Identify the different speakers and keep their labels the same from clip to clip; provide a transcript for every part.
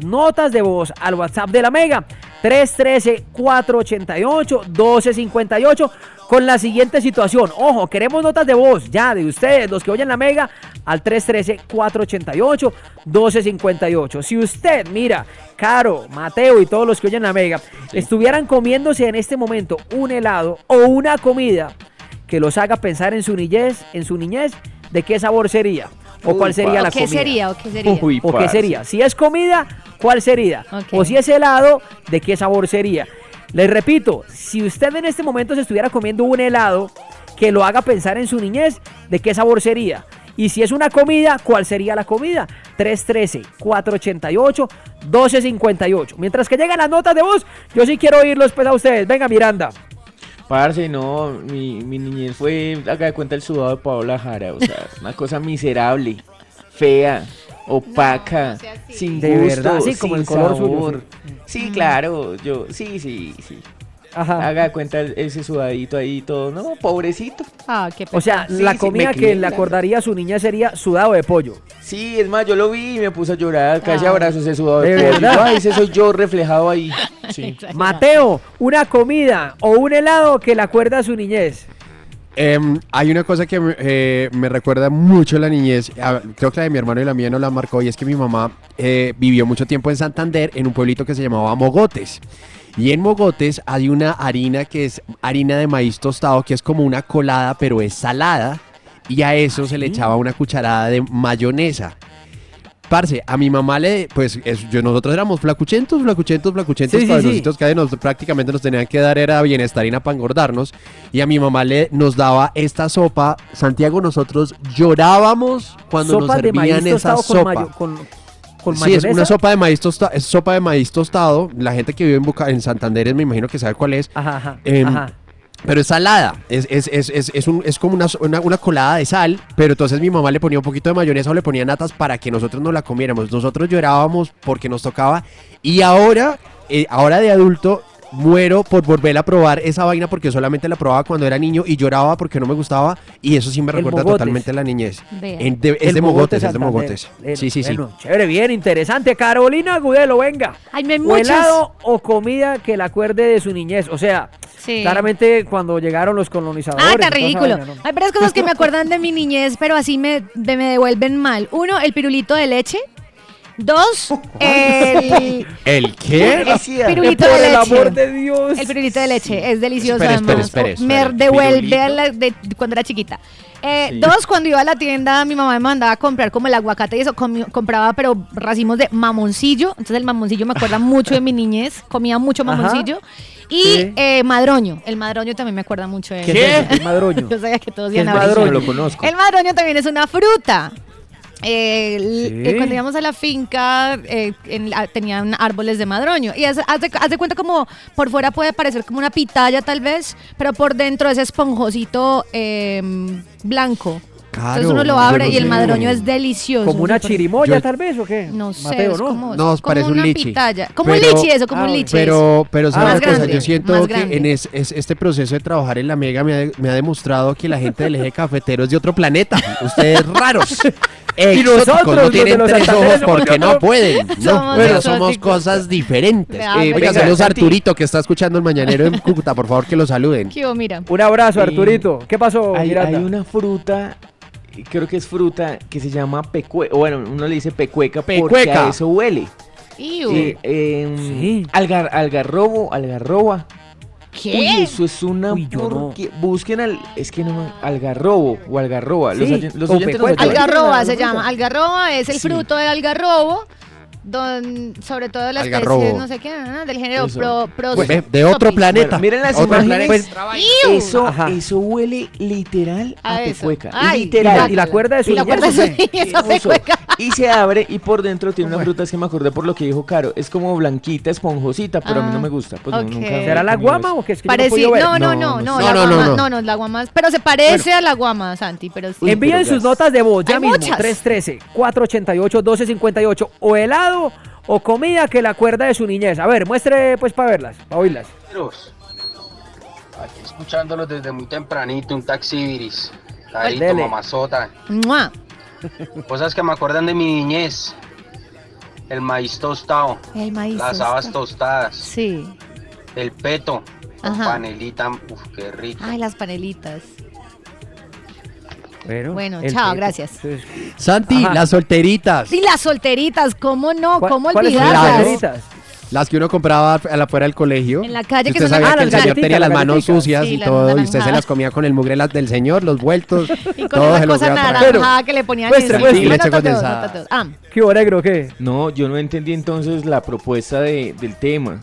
Speaker 1: Notas de voz al WhatsApp de la Mega 313-488-1258 con la siguiente situación. Ojo, queremos notas de voz ya de ustedes, los que oyen la Mega, al 313-488-1258. Si usted, mira, Caro, Mateo y todos los que oyen la Mega, estuvieran comiéndose en este momento un helado o una comida que los haga pensar en su niñez, en su niñez, ¿de qué sabor sería? ¿O cuál sería la
Speaker 2: ¿O qué
Speaker 1: comida?
Speaker 2: sería? ¿O qué sería?
Speaker 3: Uy,
Speaker 1: ¿O qué sería? Si es comida, ¿cuál sería? O si es helado, ¿de qué sabor sería? Les repito, si usted en este momento se estuviera comiendo un helado que lo haga pensar en su niñez, ¿de qué sabor sería? Y si es una comida, ¿cuál sería la comida? 313-488-1258. Mientras que llegan las notas de voz, yo sí quiero oírlos pues a ustedes. Venga, Miranda.
Speaker 3: Parce, no, mi, mi niñez fue, haga de cuenta, el sudado de Paola Jara, o sea, una cosa miserable, fea, opaca,
Speaker 2: no sea así.
Speaker 3: sin
Speaker 1: De
Speaker 3: gusto,
Speaker 1: verdad, sí, como
Speaker 3: sin
Speaker 1: el color suyo,
Speaker 3: sabor. Sí, claro, yo, sí, sí, sí.
Speaker 1: Ajá.
Speaker 3: Haga de cuenta ese sudadito ahí y todo, no, pobrecito.
Speaker 2: Ah, qué
Speaker 1: O sea,
Speaker 3: Sí,
Speaker 1: la
Speaker 3: sí,
Speaker 1: comida que le acordaría a su niñez sería sudado de pollo.
Speaker 3: Sí, es más, yo lo vi y me puse a llorar, casi
Speaker 2: Ah.
Speaker 3: abrazos ese sudado
Speaker 1: ¿De
Speaker 3: de pollo.
Speaker 1: verdad?
Speaker 3: Ay, ese soy yo reflejado ahí. Sí.
Speaker 1: Mateo, una comida o un helado que le acuerda a su niñez.
Speaker 4: Em, hay una cosa que me- eh, me recuerda mucho la niñez, a- creo que la de mi hermano y la mía no la marcó, y es que mi mamá eh, vivió mucho tiempo en Santander, en un pueblito que se llamaba Mogotes. Y en Mogotes hay una harina que es harina de maíz tostado, que es como una colada, pero es salada, y a eso se le echaba una cucharada de mayonesa. Parce, a mi mamá le, pues es- yo, nosotros éramos flacuchentos, flacuchentos, flacuchentos,
Speaker 1: Sí, sí,
Speaker 4: cabezocitos
Speaker 1: sí.
Speaker 4: que nos, prácticamente nos tenían que dar era bienestarina para engordarnos. Y a mi mamá le nos daba esta sopa. Santiago, nosotros llorábamos cuando
Speaker 1: Sopa
Speaker 4: nos
Speaker 1: de maíz
Speaker 4: servían esa
Speaker 1: tostado con,
Speaker 4: sopa.
Speaker 1: mayo- con,
Speaker 4: Sí, es una sopa de maíz tostado, es sopa de maíz tostado. La gente que vive en, Buca- en Santander me imagino que sabe cuál es.
Speaker 1: Ajá, ajá,
Speaker 4: Em,
Speaker 1: ajá.
Speaker 4: Pero es salada, es, es, es, es, es, un- es como una, una, una colada de sal, pero entonces mi mamá le ponía un poquito de mayonesa o le ponía natas para que nosotros no la comiéramos. Nosotros llorábamos porque nos tocaba y ahora, eh, ahora de adulto, muero por volver a probar esa vaina porque solamente la probaba cuando era niño y lloraba porque no me gustaba y eso sí me recuerda totalmente a la niñez.
Speaker 2: Vea.
Speaker 4: En- de- es de Mogotes, es de. Mogotes. Sí, sí, sí.
Speaker 1: bueno, chévere, bien, interesante. Carolina Agudelo, venga.
Speaker 2: Ay, me
Speaker 1: O
Speaker 2: muchas.
Speaker 1: helado o comida que le acuerde de su niñez. O sea,
Speaker 2: Sí.
Speaker 1: claramente cuando llegaron los colonizadores.
Speaker 2: Ah, tan ridículo.
Speaker 1: vaina, ¿no?
Speaker 2: Hay varias cosas que me acuerdan de mi niñez, pero así me, me devuelven mal. Uno, el pirulito de leche. Dos, el,
Speaker 4: ¿El qué?
Speaker 3: Decía,
Speaker 2: pirulito
Speaker 1: Por
Speaker 2: de
Speaker 1: el
Speaker 2: leche.
Speaker 1: amor de Dios.
Speaker 2: El pirulito de leche es delicioso.
Speaker 4: Espere, espere,
Speaker 2: además.
Speaker 4: espere, espere.
Speaker 2: Me devuelve
Speaker 4: ¿Pirulito?
Speaker 2: a la de cuando era chiquita. Eh,
Speaker 3: Sí.
Speaker 2: Dos, cuando iba a la tienda, mi mamá me mandaba a comprar como el aguacate y eso, comi- compraba pero racimos de mamoncillo. Entonces el mamoncillo me acuerda mucho de mi niñez, comía mucho
Speaker 1: Ajá.
Speaker 2: mamoncillo. Y
Speaker 1: Sí.
Speaker 2: eh, madroño, el madroño también me acuerda mucho de
Speaker 1: ¿Qué eso? El madroño.
Speaker 2: Yo sabía que todos
Speaker 1: ¿Qué
Speaker 2: iban a ver.
Speaker 1: madroño?
Speaker 3: Lo conozco.
Speaker 2: El madroño también es una fruta. Eh, el-
Speaker 1: Sí.
Speaker 2: eh, cuando íbamos a la finca eh, en la- tenían árboles de madroño y haz, haz de, haz de cuenta como por fuera puede parecer como una pitaya tal vez pero por dentro es esponjosito eh, blanco entonces uno lo abre
Speaker 4: no
Speaker 2: y el madroño es delicioso
Speaker 1: Como una chirimoya,
Speaker 4: Yo-
Speaker 1: tal vez, o qué?
Speaker 2: no sé
Speaker 1: Mateo,
Speaker 2: es
Speaker 1: ¿no?
Speaker 2: como,
Speaker 4: No,
Speaker 2: es
Speaker 4: parece
Speaker 2: como
Speaker 4: un lichi.
Speaker 2: pitaya como
Speaker 4: Pero-
Speaker 2: un lichi eso como
Speaker 1: ah,
Speaker 2: un lichi
Speaker 4: Pero, pero ¿sabe
Speaker 1: Ah,
Speaker 4: una cosa? Yo siento
Speaker 2: más
Speaker 4: que en es- es- este proceso de trabajar en la Mega me ha, me ha demostrado que la gente del eje cafetero es de otro planeta. Ustedes raros. Exóticos,
Speaker 1: nosotros,
Speaker 4: no tienen
Speaker 1: los
Speaker 4: tres ojos porque no pueden. No,
Speaker 2: Somos
Speaker 4: pero somos cosas diferentes. Eh,
Speaker 2: venga,
Speaker 4: oiga, saludos a. Arturito que está escuchando el mañanero en Cúcuta. Por favor, que lo saluden.
Speaker 2: Mira
Speaker 1: Un abrazo,
Speaker 3: Y-
Speaker 1: Arturito. ¿Qué pasó,
Speaker 3: Hay,
Speaker 1: Miranda?
Speaker 3: hay una fruta, creo que es fruta, que se llama pecueca. Bueno, uno le dice pecueca, porque
Speaker 4: Pecueca.
Speaker 3: a eso huele. Sí, em,
Speaker 1: Sí.
Speaker 3: algar- algarrobo, algarroba.
Speaker 2: ¿Qué?
Speaker 3: Uy, eso es una
Speaker 1: Uy, yo no.
Speaker 3: Busquen al. Es que no Algarrobo o algarroba. Los,
Speaker 1: Sí,
Speaker 3: oyen- los
Speaker 1: con
Speaker 3: oyentes nos.
Speaker 2: Algarroba se llama. Algarroba es el
Speaker 3: Sí.
Speaker 2: fruto del algarrobo, don, sobre todo de la especie,
Speaker 4: Algarrobo.
Speaker 2: no sé qué, ah, del género pro, pro-
Speaker 4: Pues, de otro
Speaker 2: Topis.
Speaker 4: planeta.
Speaker 3: Bueno, miren las
Speaker 4: Otro
Speaker 3: imágenes.
Speaker 4: planeta.
Speaker 2: ¡Iu!
Speaker 3: Eso,
Speaker 1: Ajá.
Speaker 3: eso huele literal a,
Speaker 2: A eso.
Speaker 3: pecueca.
Speaker 2: Ay,
Speaker 1: ¿Y
Speaker 3: literal.
Speaker 1: la, y la cuerda de su
Speaker 2: Y la cuerda de su esa
Speaker 3: Eso.
Speaker 2: pecueca.
Speaker 3: Y se abre y por dentro tiene una fruta, es que me acordé por lo que dijo Caro. Es como blanquita, esponjosita, pero a mí
Speaker 2: Ah,
Speaker 3: no me gusta. Pues no,
Speaker 2: ok.
Speaker 3: nunca
Speaker 1: ¿Será la guama o qué? Es que yo no
Speaker 2: no, no,
Speaker 4: No,
Speaker 2: no,
Speaker 4: no
Speaker 2: no,
Speaker 4: sé.
Speaker 2: la
Speaker 4: No, no,
Speaker 2: guama,
Speaker 4: no, no.
Speaker 2: no, no, la guama, pero se parece a la guama, Santi, pero sí.
Speaker 1: Envíen sus notas de voz ya
Speaker 2: Hay
Speaker 1: mismo.
Speaker 2: muchas.
Speaker 1: 313-488-1258. O helado o comida que le acuerda de su niñez. A ver, muestre pues para verlas, para oírlas.
Speaker 5: Aquí escuchándolos desde muy tempranito, un taxi iris. Carito,
Speaker 1: Dele.
Speaker 5: mamazota.
Speaker 2: ¡Mua!
Speaker 5: Cosas que me acuerdan de mi niñez. El maíz tostado,
Speaker 2: El maíz.
Speaker 5: las
Speaker 2: tostado.
Speaker 5: habas tostadas,
Speaker 2: Sí.
Speaker 5: el peto,
Speaker 2: Ajá.
Speaker 5: panelita, uf, qué rico.
Speaker 2: Ay, las panelitas.
Speaker 1: Bueno,
Speaker 2: chao,
Speaker 1: peto.
Speaker 2: gracias.
Speaker 4: Santi,
Speaker 1: Ajá.
Speaker 4: las solteritas.
Speaker 2: Sí, las solteritas, ¿cómo no?
Speaker 1: ¿cuál-
Speaker 2: ¿Cómo
Speaker 1: ¿Cuáles son las
Speaker 2: olvidarlas?
Speaker 1: solteritas?
Speaker 4: Las que uno compraba a la afuera del colegio.
Speaker 2: En la calle,
Speaker 4: Y
Speaker 2: que
Speaker 4: usted sabía que el señor tenía las manos
Speaker 1: galletitas.
Speaker 4: sucias
Speaker 2: Sí,
Speaker 4: y todo, y usted se las comía con el mugre las del señor, los vueltos.
Speaker 2: Y con
Speaker 4: todo
Speaker 2: esa
Speaker 4: se los
Speaker 2: cosa naranjada que le ponían. No
Speaker 4: Leche condensada.
Speaker 2: Ah,
Speaker 1: ¿Qué hubo, negro, qué?
Speaker 3: No, yo no entendí entonces la propuesta de- del tema.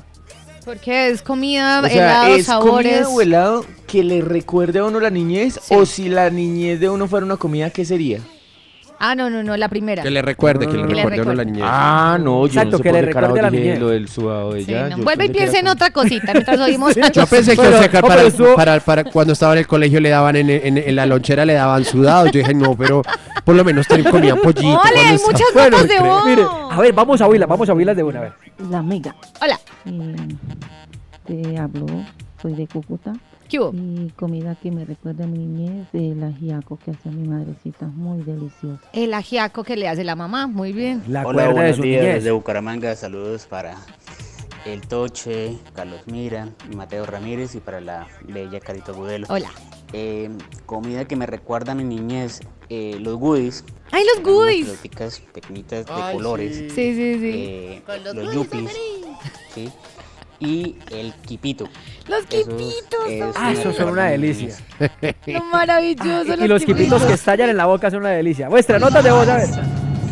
Speaker 2: porque es comida,
Speaker 3: O sea,
Speaker 2: helados,
Speaker 3: ¿es
Speaker 2: sabores.
Speaker 3: comida o helado que le recuerde a uno la niñez?
Speaker 2: Sí.
Speaker 3: O si la niñez de uno fuera una comida, ¿qué sería?
Speaker 2: Ah, no, no, no, la primera.
Speaker 4: Que le recuerde,
Speaker 1: No,
Speaker 4: que
Speaker 1: no,
Speaker 4: le recuerde a la niñez.
Speaker 3: Ah, no, yo
Speaker 1: Exacto,
Speaker 3: no sé
Speaker 1: que
Speaker 3: por
Speaker 1: le
Speaker 3: qué
Speaker 1: recuerde a la
Speaker 3: dije
Speaker 1: niñez.
Speaker 3: lo del sudado de
Speaker 2: Sí,
Speaker 3: ella.
Speaker 2: no.
Speaker 3: yo
Speaker 2: Vuelve y
Speaker 3: pensé que era
Speaker 2: piensa en otra cosita mientras oímos.
Speaker 4: Yo pensé que,
Speaker 1: Pero-
Speaker 4: o sea, que
Speaker 1: no,
Speaker 4: para,
Speaker 1: pero estuvo-
Speaker 4: para- para cuando estaba en el colegio le daban en, en- en la lonchera le daban sudado. Yo dije, no, pero por lo menos te comían pollito.
Speaker 2: Ole,
Speaker 4: cuando
Speaker 2: hay
Speaker 4: estaba-
Speaker 2: muchas
Speaker 1: Bueno,
Speaker 2: notas de voz.
Speaker 1: mire, a ver, vamos a oírlas, vamos a oírlas de una vez.
Speaker 6: La amiga.
Speaker 2: Hola,
Speaker 6: Eh, te hablo, soy de Cúcuta.
Speaker 2: ¿Qué hubo?
Speaker 6: Y comida que me recuerda a mi niñez, el ajiaco que hacía mi madrecita, muy delicioso.
Speaker 2: El ajiaco que le hace la mamá, muy bien.
Speaker 1: La
Speaker 7: Hola,
Speaker 1: cuerda de
Speaker 7: buenos
Speaker 1: su
Speaker 7: días
Speaker 1: niñez.
Speaker 7: desde Bucaramanga. Saludos para el Toche, Carlos Mira y Mateo Ramírez y para la bella Carito Budelo.
Speaker 2: Hola.
Speaker 7: Eh, comida que me recuerda a mi niñez, eh, los goodies.
Speaker 2: ¡Ay, los goodies!
Speaker 7: peloticas pequeñitas de
Speaker 4: Ay,
Speaker 7: colores.
Speaker 4: sí.
Speaker 2: Sí, sí, sí.
Speaker 7: eh, los yuppies. ¿sí? Y el quipito.
Speaker 2: Los quipitos.
Speaker 1: Ah, esos son una delicia.
Speaker 2: Lo maravilloso.
Speaker 1: Y los quipitos que estallan en la boca son una delicia. Muestra, notas de voz, a ver.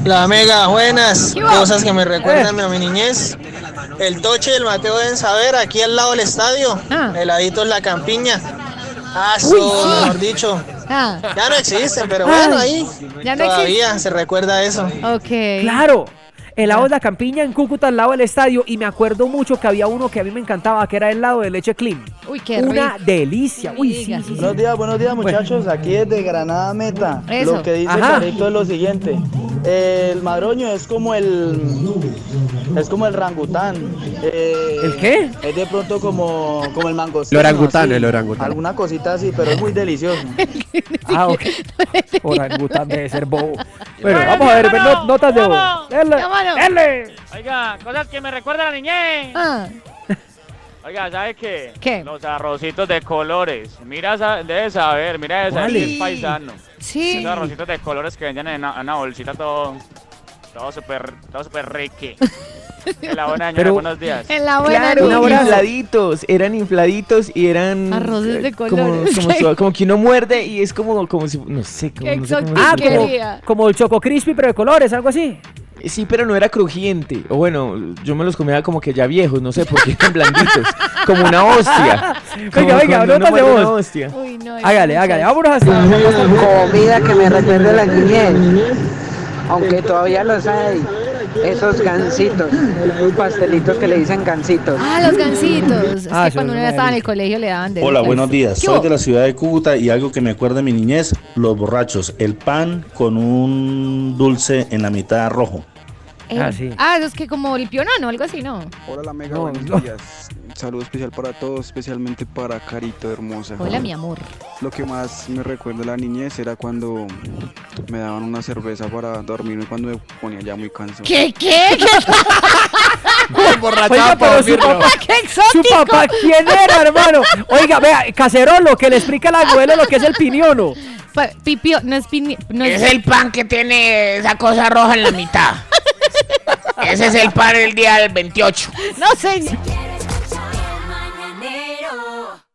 Speaker 8: La mega, buenas. Cosas que me recuerdan
Speaker 1: Eh.
Speaker 8: a mi niñez. El Toche y el Mateo deben saber, aquí al lado del estadio.
Speaker 2: Ah.
Speaker 8: Heladito es la campiña. Ah,
Speaker 2: sí.
Speaker 8: mejor dicho.
Speaker 2: Ah,
Speaker 8: Ya no existen, pero bueno, ahí
Speaker 2: Ya no
Speaker 8: todavía se recuerda eso.
Speaker 2: ok.
Speaker 1: Claro. Helados La Campiña en Cúcuta al lado del estadio y me acuerdo mucho que había uno que a mí me encantaba que era el helado de leche clean.
Speaker 2: Uy, qué
Speaker 1: Una
Speaker 2: rico.
Speaker 1: delicia. Uy, sí, sí, sí.
Speaker 9: Buenos días, buenos días muchachos, aquí desde Granada Meta.
Speaker 2: Eso.
Speaker 9: Lo que dice
Speaker 1: Ajá.
Speaker 9: Carito es lo siguiente. El madroño es como el es como el rangután. Eh,
Speaker 1: ¿El qué?
Speaker 9: Es de pronto como, como el mangostino.
Speaker 4: El orangután,
Speaker 9: así.
Speaker 4: el orangután.
Speaker 9: Alguna cosita así, pero es muy delicioso.
Speaker 1: Ah, ok. Orangután debe ser bobo. Bueno, vamos a ver, not- notas de voz. Dele, dele.
Speaker 10: Oiga, cosas que me recuerdan a la niñez.
Speaker 2: Ah,
Speaker 10: Oiga, ¿sabe qué?
Speaker 2: ¿Qué?
Speaker 10: Los arrocitos de colores. Mira, debe saber, mira ese
Speaker 1: ¿Cuáles?
Speaker 10: es paisano.
Speaker 2: sí.
Speaker 10: Esos arrocitos de colores que venden en una, una bolsita todo, todo súper, todo súper rique. En la buena señora, buenos días.
Speaker 2: En la buena
Speaker 3: Claro,
Speaker 1: Un
Speaker 2: niña.
Speaker 1: abrazo.
Speaker 3: infladitos, eran infladitos y eran
Speaker 2: Arroces de
Speaker 3: eh, como-
Speaker 2: colores.
Speaker 3: Como, como que uno muerde y es como, como si, no sé, como, no sé cómo
Speaker 1: Ah, como,
Speaker 2: Quería.
Speaker 1: como el choco crispy, pero de colores, algo así.
Speaker 3: Sí, pero no era crujiente. O bueno, yo me los comía como que ya viejos, no sé, porque eran blanditos. como una hostia. Como
Speaker 1: Venga, venga, notas de
Speaker 3: una
Speaker 1: voz.
Speaker 3: hostia.
Speaker 2: Uy, no.
Speaker 1: Hágale, hágale. Vámonos hasta.
Speaker 11: Comida que me recuerda a la niñez, aunque todavía los hay. Esos gansitos, pastelitos que le dicen gansitos.
Speaker 2: Ah, los gancitos. Es
Speaker 1: Ah,
Speaker 2: que cuando uno estaba en el colegio le daban de
Speaker 12: Hola,
Speaker 2: esos.
Speaker 12: buenos días.
Speaker 2: ¿Qué
Speaker 12: Soy de la ciudad de Cúcuta y algo que me acuerda de mi niñez, los borrachos. El pan con un dulce en la mitad rojo.
Speaker 2: Eh,
Speaker 1: Ah, sí.
Speaker 2: Ah, es que como el pionano, algo así, ¿no?
Speaker 9: Hola la mega,
Speaker 1: No,
Speaker 9: buenos
Speaker 1: no.
Speaker 9: días. Un saludo especial para todos, especialmente para Carito hermosa.
Speaker 2: Hola, mi amor.
Speaker 9: Lo que más me recuerda a la niñez era cuando me daban una cerveza para dormirme cuando me ponía ya muy cansado.
Speaker 2: ¿Qué, qué? ¿Qué,
Speaker 1: Oiga, pero su papá,
Speaker 2: qué
Speaker 1: su
Speaker 2: exótico?
Speaker 1: papá, ¿quién era, hermano? Oiga, vea, cacerolo, que le explica al abuelo lo que es el piñono.
Speaker 2: Pa- Pipio, no es pini... No es...
Speaker 10: Es el pan que tiene esa cosa roja en la mitad. Ese es el pan del día del 28.
Speaker 2: No sé.